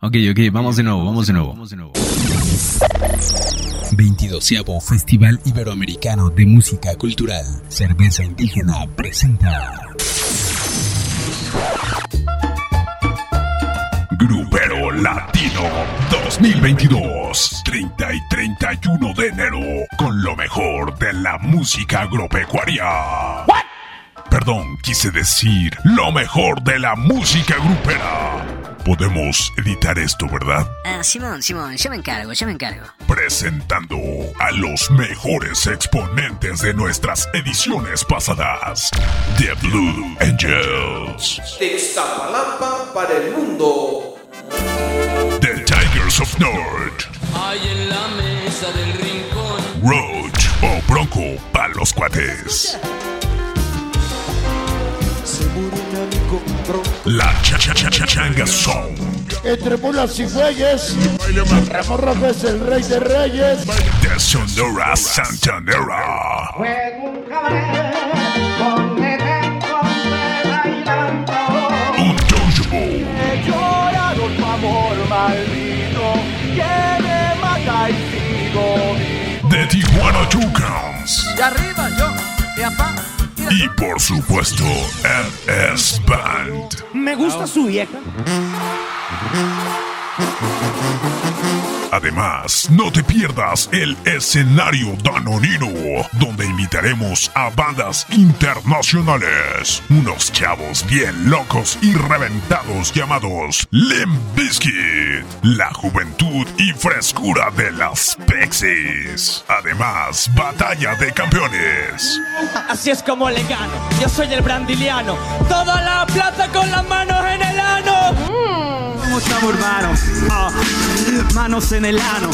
Ok, ok, vamos de nuevo, vamos de nuevo. Vamos de nuevo. 22 Festival Iberoamericano de Música Cultural. Cerveza Indígena presenta. Grupero Latino 2022, 30 y 31 de enero, con lo mejor de la música agropecuaria. Perdón, quise decir lo mejor de la música grupera. Podemos editar esto, ¿verdad? Ah, Simón, Simón, yo me encargo, yo me encargo. Presentando a los mejores exponentes de nuestras ediciones pasadas. The Blue Angels. De Ixtapalampa para el mundo. The Tigers of North. Hay en la mesa del rincón. Roach o Bronco para los cuates. La cha cha cha cha changa song. Entre mulas y bueyes, Ramón es el rey de reyes. De Sonora Santanera. Untouchable. De Tijuana Tucans. Y arriba yo, de apá. Y por supuesto, MS Band. Me gusta su vieja. Además, no te pierdas el escenario danonino, donde invitaremos a bandas internacionales, unos chavos bien locos y reventados llamados Limp Bizkit, la juventud y frescura de las Pixies. Además, batalla de campeones. Así es como le gano. Yo soy el brandiliano. Toda la plata con las manos en el ano. Como Ah, manos en el ano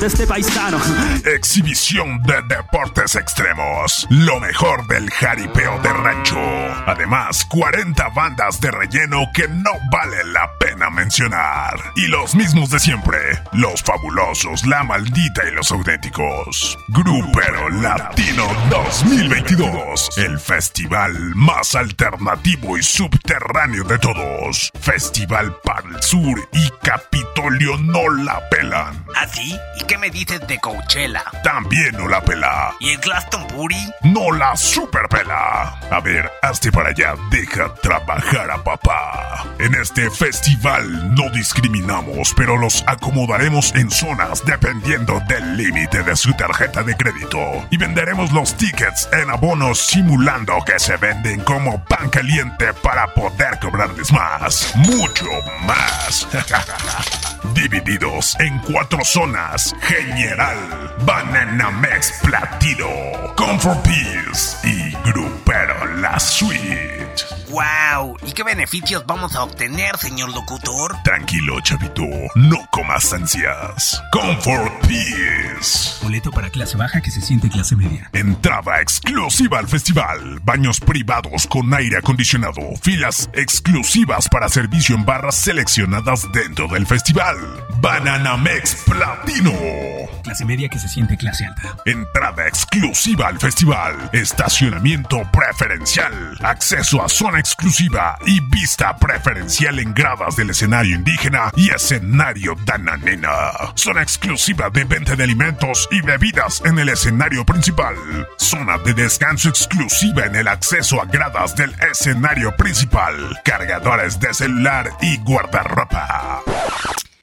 de este paisano. Exhibición de deportes extremos. Lo mejor del jaripeo de rancho. Además, 40 bandas de relleno que no vale la pena mencionar. Y los mismos de siempre. Los fabulosos, la maldita y los auténticos. Grupero Latino 2022. El festival más alternativo y subterráneo de todos. Festival para el sur y Capitolio no la pelan. ¿Ah, sí? ¿Y qué me dices de Coachella? También no la pela. ¿Y el Glastonbury? No la superpela. A ver, hazte para allá, deja trabajar a papá. En este festival no discriminamos, pero los acomodaremos en zonas dependiendo del límite de su tarjeta de crédito. Y venderemos los tickets en abonos simulando que se venden como pan caliente para poder cobrarles más. Mucho más. Divididos en cuatro zonas. General, Bananamex Platino, Comfort Peace y Grupero La Suite. ¡Wow! ¿Y qué beneficios vamos a obtener, señor locutor? Tranquilo, chavito, no comas ansias. Comfort Peace. Boleto para clase baja que se siente clase media. Entrada exclusiva al festival. Baños privados con aire acondicionado. Filas exclusivas para servicio en barras seleccionadas dentro del festival. Bananamex Platino. Clase media que se siente clase alta. Entrada exclusiva al festival. Estacionamiento preferencial. Acceso a zona exclusiva y vista preferencial en gradas del escenario indígena y escenario dananena. Zona exclusiva de venta de alimentos y bebidas en el escenario principal. Zona de descanso exclusiva en el acceso a gradas del escenario principal. Cargadores de celular y guardarropa.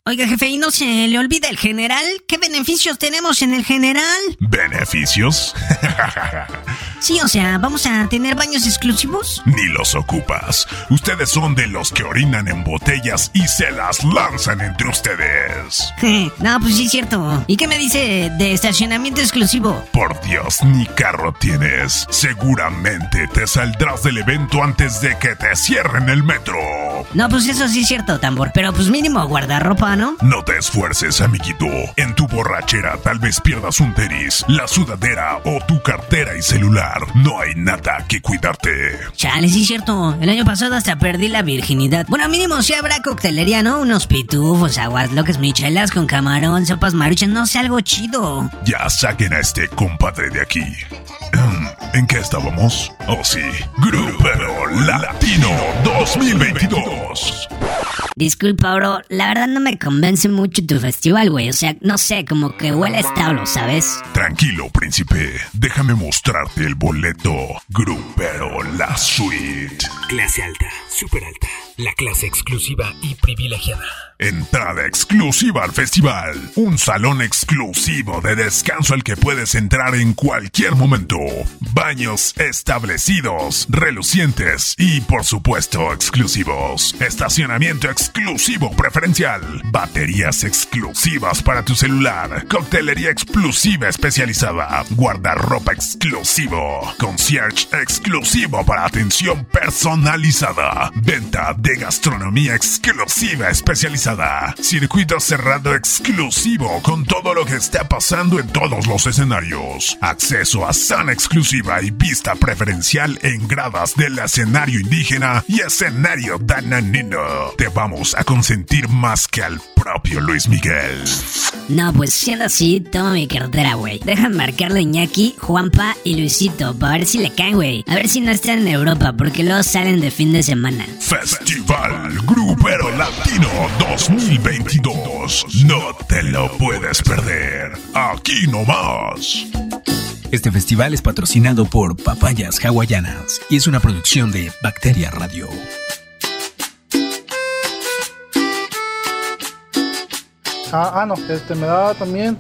Oiga, jefe, ¿y no se le olvida el general? ¿Qué beneficios tenemos en el general? ¿Beneficios? Sí, o sea, ¿vamos a tener baños exclusivos? Ni los ocupas. Ustedes son de los que orinan en botellas y se las lanzan entre ustedes. no, pues sí es cierto. ¿Y qué me dice de estacionamiento exclusivo? Por Dios, ni carro tienes. Seguramente te saldrás del evento antes de que te cierren el metro. No, pues eso sí es cierto, tambor. Pero pues mínimo guardarropa, ¿no? No te esfuerces, amiguito. En tu borrachera tal vez pierdas un tenis, la sudadera o tu cartera y celular. No hay nada que cuidarte. Chale, sí es cierto. El año pasado hasta perdí la virginidad. Bueno, mínimo sí habrá coctelería, ¿no? Unos pitufos, aguas locas, michelas con camarón, sopas maruchas, no sé, algo chido. Ya saquen a este compadre de aquí. Um, ¿En qué estábamos? Oh, sí. Grupero Latino 2022. Disculpa, bro, la verdad no me convence mucho tu festival, güey. O sea, no sé, como que huele a establo, ¿sabes? Tranquilo, príncipe. Déjame mostrarte el boleto. Grupero La Suite. Clase alta, super alta. La clase exclusiva y privilegiada. Entrada exclusiva al festival. Un salón exclusivo de descanso al que puedes entrar en cualquier momento. Baños establecidos, relucientes y por supuesto exclusivos. Estacionamiento exclusivo preferencial. Baterías exclusivas para tu celular. Coctelería exclusiva especializada. Guardarropa exclusivo. Concierge exclusivo para atención personalizada. Venta de gastronomía exclusiva especializada Circuito cerrado exclusivo con todo lo que está pasando en todos los escenarios. Acceso a sana exclusiva y vista preferencial en gradas del escenario indígena y escenario dananino. Te vamos a consentir más que al propio Luis Miguel. No, pues siendo así, toma mi cartera, güey. Dejan marcarle Iñaki, Juanpa y Luisito para ver si le caen, güey. A ver si no están en Europa, porque luego salen de fin de semana. Festival Grupero Latino 2022. No te lo puedes perder. Aquí nomás. Este festival es patrocinado por Papayas Hawaianas y es una producción de Bacteria Radio. Ah, ah, no, este me da también